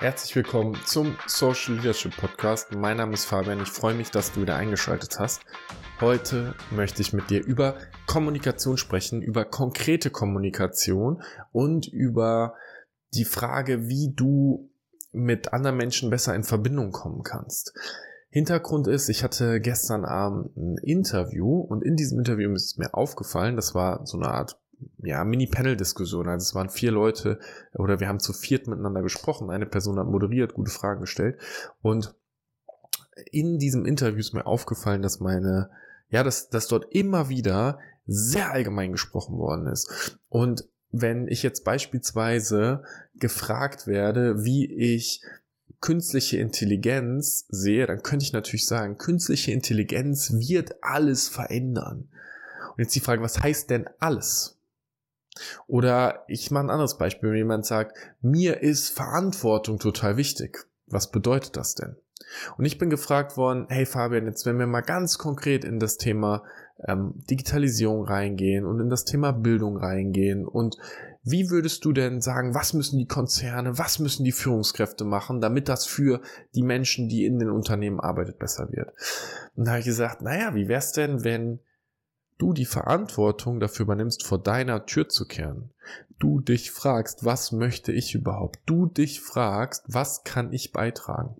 Herzlich willkommen zum Social Leadership Podcast. Mein Name ist Fabian. Ich freue mich, dass du wieder eingeschaltet hast. Heute möchte ich mit dir über Kommunikation sprechen, über konkrete Kommunikation und über die Frage, wie du mit anderen Menschen besser in Verbindung kommen kannst. Hintergrund ist, ich hatte gestern Abend ein Interview und in diesem Interview ist mir aufgefallen, das war so eine Art ja, Mini-Panel-Diskussion. Also es waren vier Leute oder wir haben zu viert miteinander gesprochen. Eine Person hat moderiert, gute Fragen gestellt. Und in diesem Interview ist mir aufgefallen, dass meine, ja, dass, dass dort immer wieder sehr allgemein gesprochen worden ist. Und wenn ich jetzt beispielsweise gefragt werde, wie ich künstliche Intelligenz sehe, dann könnte ich natürlich sagen, künstliche Intelligenz wird alles verändern. Und jetzt die Frage, was heißt denn alles? Oder ich mache ein anderes Beispiel, wenn jemand sagt, mir ist Verantwortung total wichtig. Was bedeutet das denn? Und ich bin gefragt worden, hey Fabian, jetzt wenn wir mal ganz konkret in das Thema ähm, Digitalisierung reingehen und in das Thema Bildung reingehen und wie würdest du denn sagen, was müssen die Konzerne, was müssen die Führungskräfte machen, damit das für die Menschen, die in den Unternehmen arbeitet, besser wird? Und da habe ich gesagt, naja, wie wär's denn, wenn du die Verantwortung dafür übernimmst, vor deiner Tür zu kehren. Du dich fragst, was möchte ich überhaupt? Du dich fragst, was kann ich beitragen?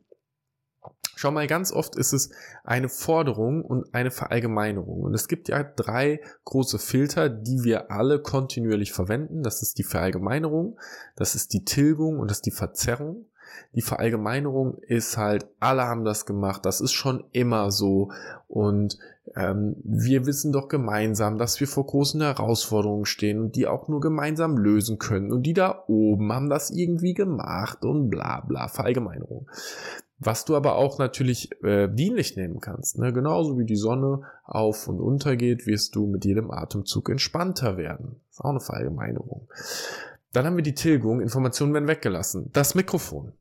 Schau mal, ganz oft ist es eine Forderung und eine Verallgemeinerung. Und es gibt ja drei große Filter, die wir alle kontinuierlich verwenden. Das ist die Verallgemeinerung, das ist die Tilgung und das ist die Verzerrung. Die Verallgemeinerung ist halt, alle haben das gemacht, das ist schon immer so. Und ähm, wir wissen doch gemeinsam, dass wir vor großen Herausforderungen stehen und die auch nur gemeinsam lösen können. Und die da oben haben das irgendwie gemacht und bla bla, Verallgemeinerung. Was du aber auch natürlich äh, dienlich nehmen kannst. Ne? Genauso wie die Sonne auf und unter geht, wirst du mit jedem Atemzug entspannter werden. Das ist auch eine Verallgemeinerung. Dann haben wir die Tilgung, Informationen werden weggelassen. Das Mikrofon.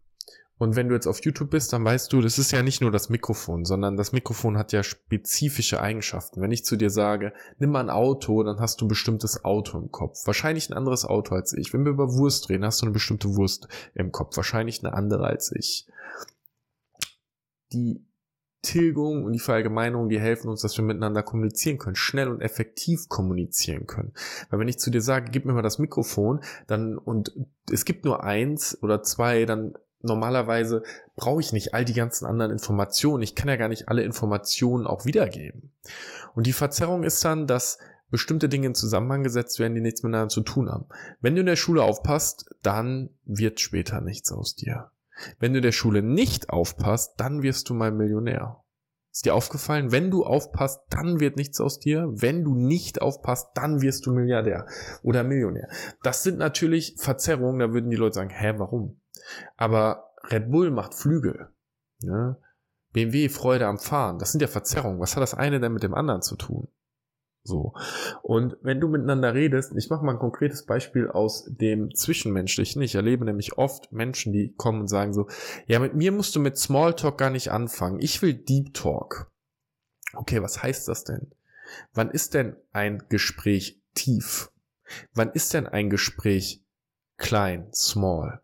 Und wenn du jetzt auf YouTube bist, dann weißt du, das ist ja nicht nur das Mikrofon, sondern das Mikrofon hat ja spezifische Eigenschaften. Wenn ich zu dir sage, nimm mal ein Auto, dann hast du ein bestimmtes Auto im Kopf. Wahrscheinlich ein anderes Auto als ich. Wenn wir über Wurst reden, hast du eine bestimmte Wurst im Kopf. Wahrscheinlich eine andere als ich. Die Tilgung und die Verallgemeinerung, die helfen uns, dass wir miteinander kommunizieren können, schnell und effektiv kommunizieren können. Weil wenn ich zu dir sage, gib mir mal das Mikrofon, dann und es gibt nur eins oder zwei, dann normalerweise brauche ich nicht all die ganzen anderen Informationen. Ich kann ja gar nicht alle Informationen auch wiedergeben. Und die Verzerrung ist dann, dass bestimmte Dinge in Zusammenhang gesetzt werden, die nichts miteinander zu tun haben. Wenn du in der Schule aufpasst, dann wird später nichts aus dir. Wenn du der Schule nicht aufpasst, dann wirst du mal Millionär. Ist dir aufgefallen, wenn du aufpasst, dann wird nichts aus dir. Wenn du nicht aufpasst, dann wirst du Milliardär oder Millionär. Das sind natürlich Verzerrungen, da würden die Leute sagen, hä, warum? Aber Red Bull macht Flügel. Ne? BMW Freude am Fahren. Das sind ja Verzerrungen. Was hat das eine denn mit dem anderen zu tun? So. Und wenn du miteinander redest, ich mache mal ein konkretes Beispiel aus dem Zwischenmenschlichen. Ich erlebe nämlich oft Menschen, die kommen und sagen so, ja, mit mir musst du mit Smalltalk gar nicht anfangen. Ich will Deep Talk. Okay, was heißt das denn? Wann ist denn ein Gespräch tief? Wann ist denn ein Gespräch klein, small?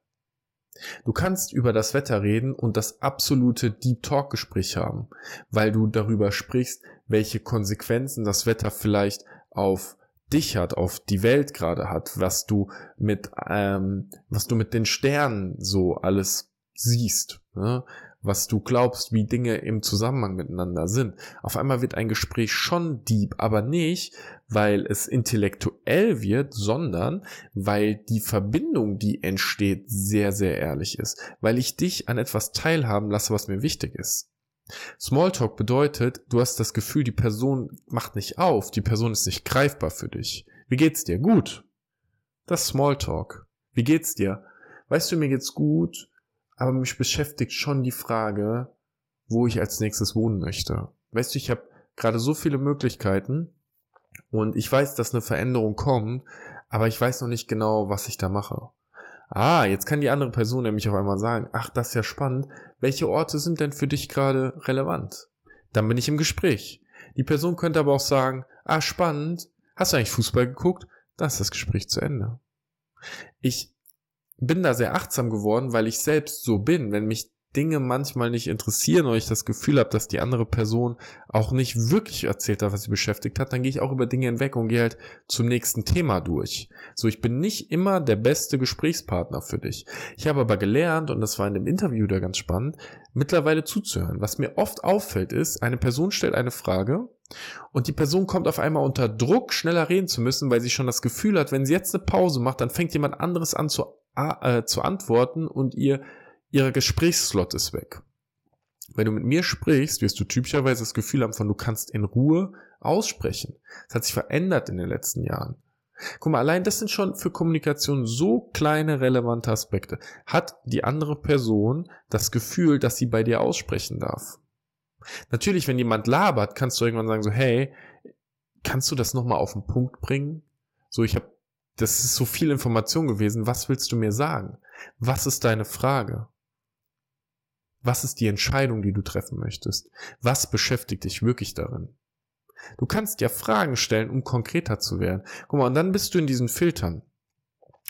Du kannst über das Wetter reden und das absolute Deep Talk Gespräch haben, weil du darüber sprichst, welche Konsequenzen das Wetter vielleicht auf dich hat, auf die Welt gerade hat, was du mit, ähm, was du mit den Sternen so alles siehst. Ne? Was du glaubst, wie Dinge im Zusammenhang miteinander sind. Auf einmal wird ein Gespräch schon deep, aber nicht, weil es intellektuell wird, sondern weil die Verbindung, die entsteht, sehr, sehr ehrlich ist. Weil ich dich an etwas teilhaben lasse, was mir wichtig ist. Smalltalk bedeutet, du hast das Gefühl, die Person macht nicht auf, die Person ist nicht greifbar für dich. Wie geht's dir? Gut. Das Smalltalk. Wie geht's dir? Weißt du, mir geht's gut, aber mich beschäftigt schon die Frage, wo ich als nächstes wohnen möchte. Weißt du, ich habe gerade so viele Möglichkeiten und ich weiß, dass eine Veränderung kommt, aber ich weiß noch nicht genau, was ich da mache. Ah, jetzt kann die andere Person nämlich auf einmal sagen, ach, das ist ja spannend. Welche Orte sind denn für dich gerade relevant? Dann bin ich im Gespräch. Die Person könnte aber auch sagen, ah, spannend. Hast du eigentlich Fußball geguckt? Dann ist das Gespräch zu Ende. Ich bin da sehr achtsam geworden, weil ich selbst so bin. Wenn mich Dinge manchmal nicht interessieren oder ich das Gefühl habe, dass die andere Person auch nicht wirklich erzählt hat, was sie beschäftigt hat, dann gehe ich auch über Dinge hinweg und gehe halt zum nächsten Thema durch. So, ich bin nicht immer der beste Gesprächspartner für dich. Ich habe aber gelernt, und das war in dem Interview da ganz spannend, mittlerweile zuzuhören. Was mir oft auffällt ist, eine Person stellt eine Frage und die Person kommt auf einmal unter Druck, schneller reden zu müssen, weil sie schon das Gefühl hat, wenn sie jetzt eine Pause macht, dann fängt jemand anderes an zu, äh, zu antworten und ihr ihrer Gesprächsslot ist weg. Wenn du mit mir sprichst, wirst du typischerweise das Gefühl haben von, du kannst in Ruhe aussprechen. Das hat sich verändert in den letzten Jahren. Guck mal, allein das sind schon für Kommunikation so kleine relevante Aspekte. Hat die andere Person das Gefühl, dass sie bei dir aussprechen darf? Natürlich, wenn jemand labert, kannst du irgendwann sagen so, hey, kannst du das nochmal auf den Punkt bringen? So, ich habe, das ist so viel Information gewesen. Was willst du mir sagen? Was ist deine Frage? Was ist die Entscheidung, die du treffen möchtest? Was beschäftigt dich wirklich darin? Du kannst ja Fragen stellen, um konkreter zu werden. Guck mal, und dann bist du in diesen Filtern.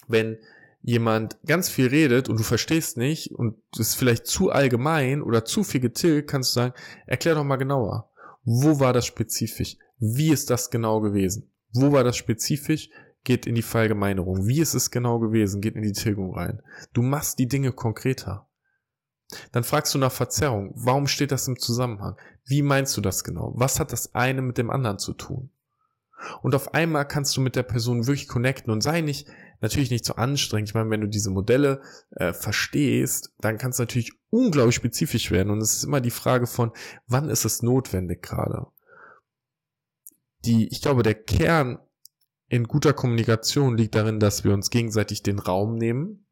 Wenn jemand ganz viel redet und du verstehst nicht und es ist vielleicht zu allgemein oder zu viel getilgt, kannst du sagen, erklär doch mal genauer. Wo war das spezifisch? Wie ist das genau gewesen? Wo war das spezifisch? Geht in die Verallgemeinerung. Wie ist es genau gewesen? Geht in die Tilgung rein. Du machst die Dinge konkreter. Dann fragst du nach Verzerrung. Warum steht das im Zusammenhang? Wie meinst du das genau? Was hat das eine mit dem anderen zu tun? Und auf einmal kannst du mit der Person wirklich connecten und sei nicht, natürlich nicht so anstrengend. Ich meine, wenn du diese Modelle äh, verstehst, dann kann es natürlich unglaublich spezifisch werden. Und es ist immer die Frage von, wann ist es notwendig gerade? Die, ich glaube, der Kern in guter Kommunikation liegt darin, dass wir uns gegenseitig den Raum nehmen,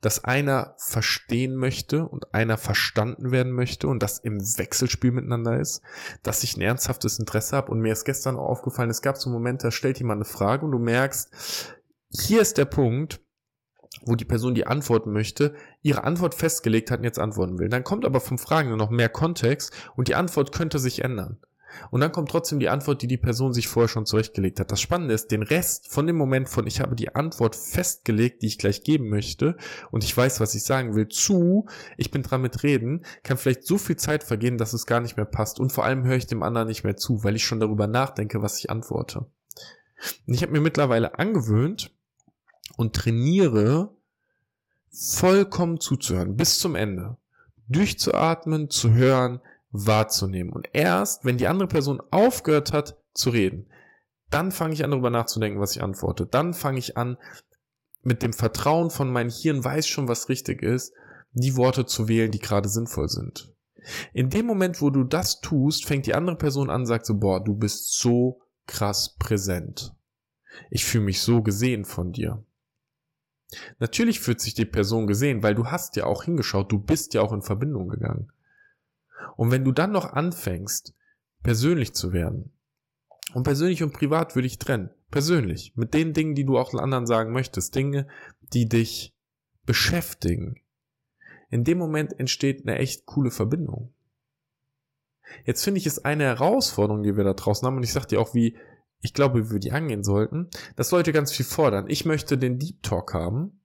dass einer verstehen möchte und einer verstanden werden möchte und das im Wechselspiel miteinander ist, dass ich ein ernsthaftes Interesse habe und mir ist gestern auch aufgefallen, es gab so einen Moment, da stellt jemand eine Frage und du merkst, hier ist der Punkt, wo die Person, die antworten möchte, ihre Antwort festgelegt hat und jetzt antworten will. Dann kommt aber vom Fragen noch mehr Kontext und die Antwort könnte sich ändern. Und dann kommt trotzdem die Antwort, die die Person sich vorher schon zurechtgelegt hat. Das Spannende ist, den Rest von dem Moment von ich habe die Antwort festgelegt, die ich gleich geben möchte und ich weiß, was ich sagen will, zu, ich bin dran mit reden, kann vielleicht so viel Zeit vergehen, dass es gar nicht mehr passt. Und vor allem höre ich dem anderen nicht mehr zu, weil ich schon darüber nachdenke, was ich antworte. Und ich habe mir mittlerweile angewöhnt und trainiere, vollkommen zuzuhören, bis zum Ende. Durchzuatmen, zu hören, wahrzunehmen. Und erst, wenn die andere Person aufgehört hat zu reden, dann fange ich an darüber nachzudenken, was ich antworte. Dann fange ich an, mit dem Vertrauen von meinem Hirn weiß schon, was richtig ist, die Worte zu wählen, die gerade sinnvoll sind. In dem Moment, wo du das tust, fängt die andere Person an, sagt so, boah, du bist so krass präsent. Ich fühle mich so gesehen von dir. Natürlich fühlt sich die Person gesehen, weil du hast ja auch hingeschaut, du bist ja auch in Verbindung gegangen. Und wenn du dann noch anfängst, persönlich zu werden, und persönlich und privat würde ich trennen, persönlich, mit den Dingen, die du auch anderen sagen möchtest, Dinge, die dich beschäftigen, in dem Moment entsteht eine echt coole Verbindung. Jetzt finde ich es eine Herausforderung, die wir da draußen haben, und ich sage dir auch, wie ich glaube, wie wir die angehen sollten, dass Leute ganz viel fordern. Ich möchte den Deep Talk haben.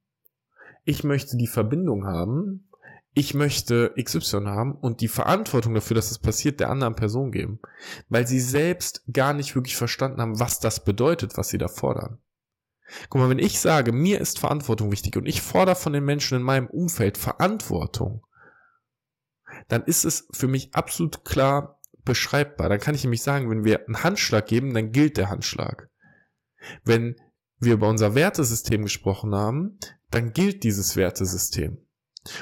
Ich möchte die Verbindung haben ich möchte XY haben und die Verantwortung dafür, dass es passiert, der anderen Person geben, weil sie selbst gar nicht wirklich verstanden haben, was das bedeutet, was sie da fordern. Guck mal, wenn ich sage, mir ist Verantwortung wichtig und ich fordere von den Menschen in meinem Umfeld Verantwortung, dann ist es für mich absolut klar beschreibbar. Dann kann ich nämlich sagen, wenn wir einen Handschlag geben, dann gilt der Handschlag. Wenn wir über unser Wertesystem gesprochen haben, dann gilt dieses Wertesystem.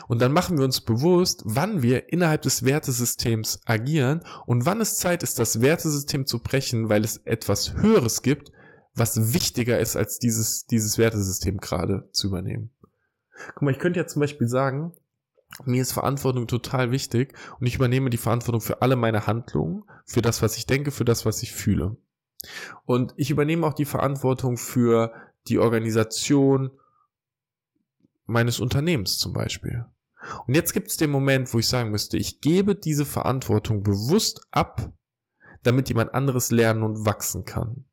Und dann machen wir uns bewusst, wann wir innerhalb des Wertesystems agieren und wann es Zeit ist, das Wertesystem zu brechen, weil es etwas Höheres gibt, was wichtiger ist, als dieses, dieses Wertesystem gerade zu übernehmen. Guck mal, ich könnte ja zum Beispiel sagen, mir ist Verantwortung total wichtig und ich übernehme die Verantwortung für alle meine Handlungen, für das, was ich denke, für das, was ich fühle. Und ich übernehme auch die Verantwortung für die Organisation meines Unternehmens zum Beispiel. Und jetzt gibt es den Moment, wo ich sagen müsste, ich gebe diese Verantwortung bewusst ab, damit jemand anderes lernen und wachsen kann.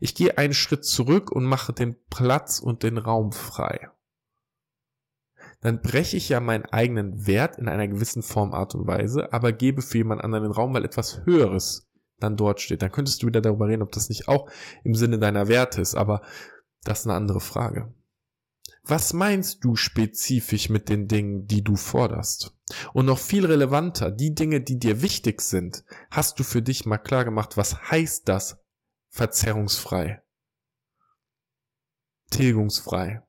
Ich gehe einen Schritt zurück und mache den Platz und den Raum frei. Dann breche ich ja meinen eigenen Wert in einer gewissen Form, Art und Weise, aber gebe für jemand anderen den Raum, weil etwas Höheres dann dort steht. Dann könntest du wieder darüber reden, ob das nicht auch im Sinne deiner Werte ist, aber das ist eine andere Frage. Was meinst du spezifisch mit den Dingen, die du forderst? Und noch viel relevanter, die Dinge, die dir wichtig sind, hast du für dich mal klar gemacht, was heißt das verzerrungsfrei, tilgungsfrei,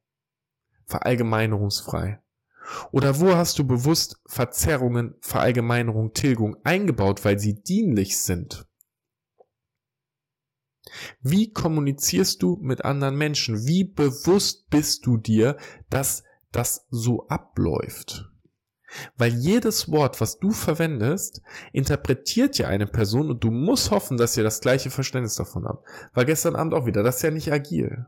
verallgemeinerungsfrei? Oder wo hast du bewusst Verzerrungen, Verallgemeinerung, Tilgung eingebaut, weil sie dienlich sind? Wie kommunizierst du mit anderen Menschen? Wie bewusst bist du dir, dass das so abläuft? Weil jedes Wort, was du verwendest, interpretiert ja eine Person und du musst hoffen, dass ihr das gleiche Verständnis davon habt. War gestern Abend auch wieder, das ist ja nicht agil.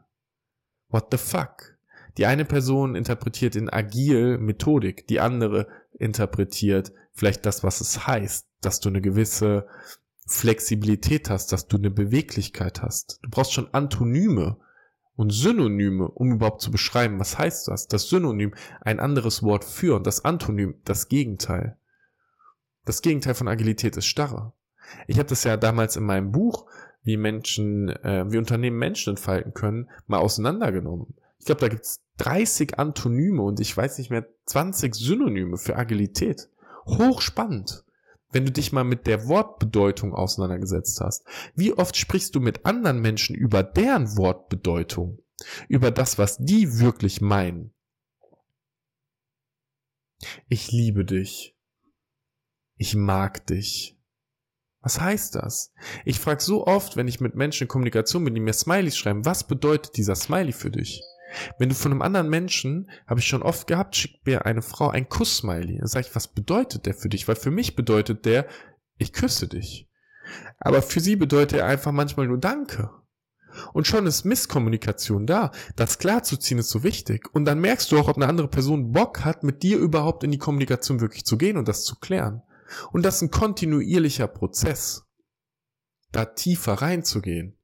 What the fuck? Die eine Person interpretiert in agil Methodik, die andere interpretiert vielleicht das, was es heißt, dass du eine gewisse Flexibilität hast, dass du eine Beweglichkeit hast. Du brauchst schon Antonyme und Synonyme, um überhaupt zu beschreiben, was heißt das. Das Synonym ein anderes Wort für und das Antonym das Gegenteil. Das Gegenteil von Agilität ist Starre. Ich habe das ja damals in meinem Buch, wie Menschen, äh, wie Unternehmen Menschen entfalten können, mal auseinandergenommen. Ich glaube, da gibt's 30 Antonyme und ich weiß nicht mehr 20 Synonyme für Agilität. Hochspannend wenn du dich mal mit der Wortbedeutung auseinandergesetzt hast. Wie oft sprichst du mit anderen Menschen über deren Wortbedeutung? Über das, was die wirklich meinen? Ich liebe dich. Ich mag dich. Was heißt das? Ich frage so oft, wenn ich mit Menschen in Kommunikation bin, die mir Smileys schreiben, was bedeutet dieser Smiley für dich? Wenn du von einem anderen Menschen, habe ich schon oft gehabt, schickt mir eine Frau ein Kuss-Smiley. Dann sage ich, was bedeutet der für dich? Weil für mich bedeutet der, ich küsse dich. Aber für sie bedeutet er einfach manchmal nur Danke. Und schon ist Misskommunikation da. Das klarzuziehen ist so wichtig. Und dann merkst du auch, ob eine andere Person Bock hat, mit dir überhaupt in die Kommunikation wirklich zu gehen und das zu klären. Und das ist ein kontinuierlicher Prozess, da tiefer reinzugehen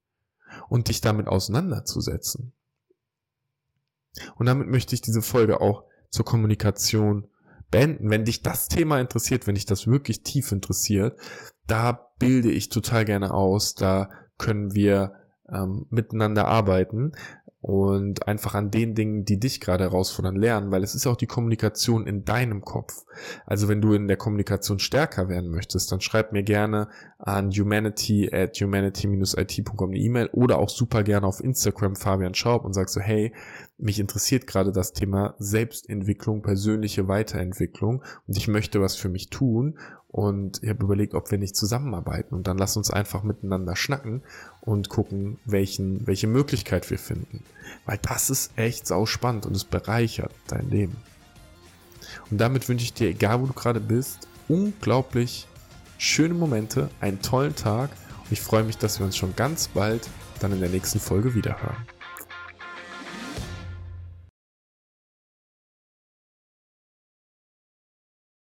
und dich damit auseinanderzusetzen. Und damit möchte ich diese Folge auch zur Kommunikation beenden. Wenn dich das Thema interessiert, wenn dich das wirklich tief interessiert, da bilde ich total gerne aus, da können wir ähm, miteinander arbeiten und einfach an den Dingen, die dich gerade herausfordern, lernen, weil es ist auch die Kommunikation in deinem Kopf. Also wenn du in der Kommunikation stärker werden möchtest, dann schreib mir gerne an humanity at humanity-it.com eine E-Mail oder auch super gerne auf Instagram Fabian Schaub und sag so, hey, mich interessiert gerade das Thema Selbstentwicklung, persönliche Weiterentwicklung und ich möchte was für mich tun und ich habe überlegt, ob wir nicht zusammenarbeiten und dann lass uns einfach miteinander schnacken und gucken, welchen, welche Möglichkeit wir finden. Weil das ist echt sau spannend und es bereichert dein Leben. Und damit wünsche ich dir, egal wo du gerade bist, unglaublich schöne Momente, einen tollen Tag und ich freue mich, dass wir uns schon ganz bald dann in der nächsten Folge wiederhören.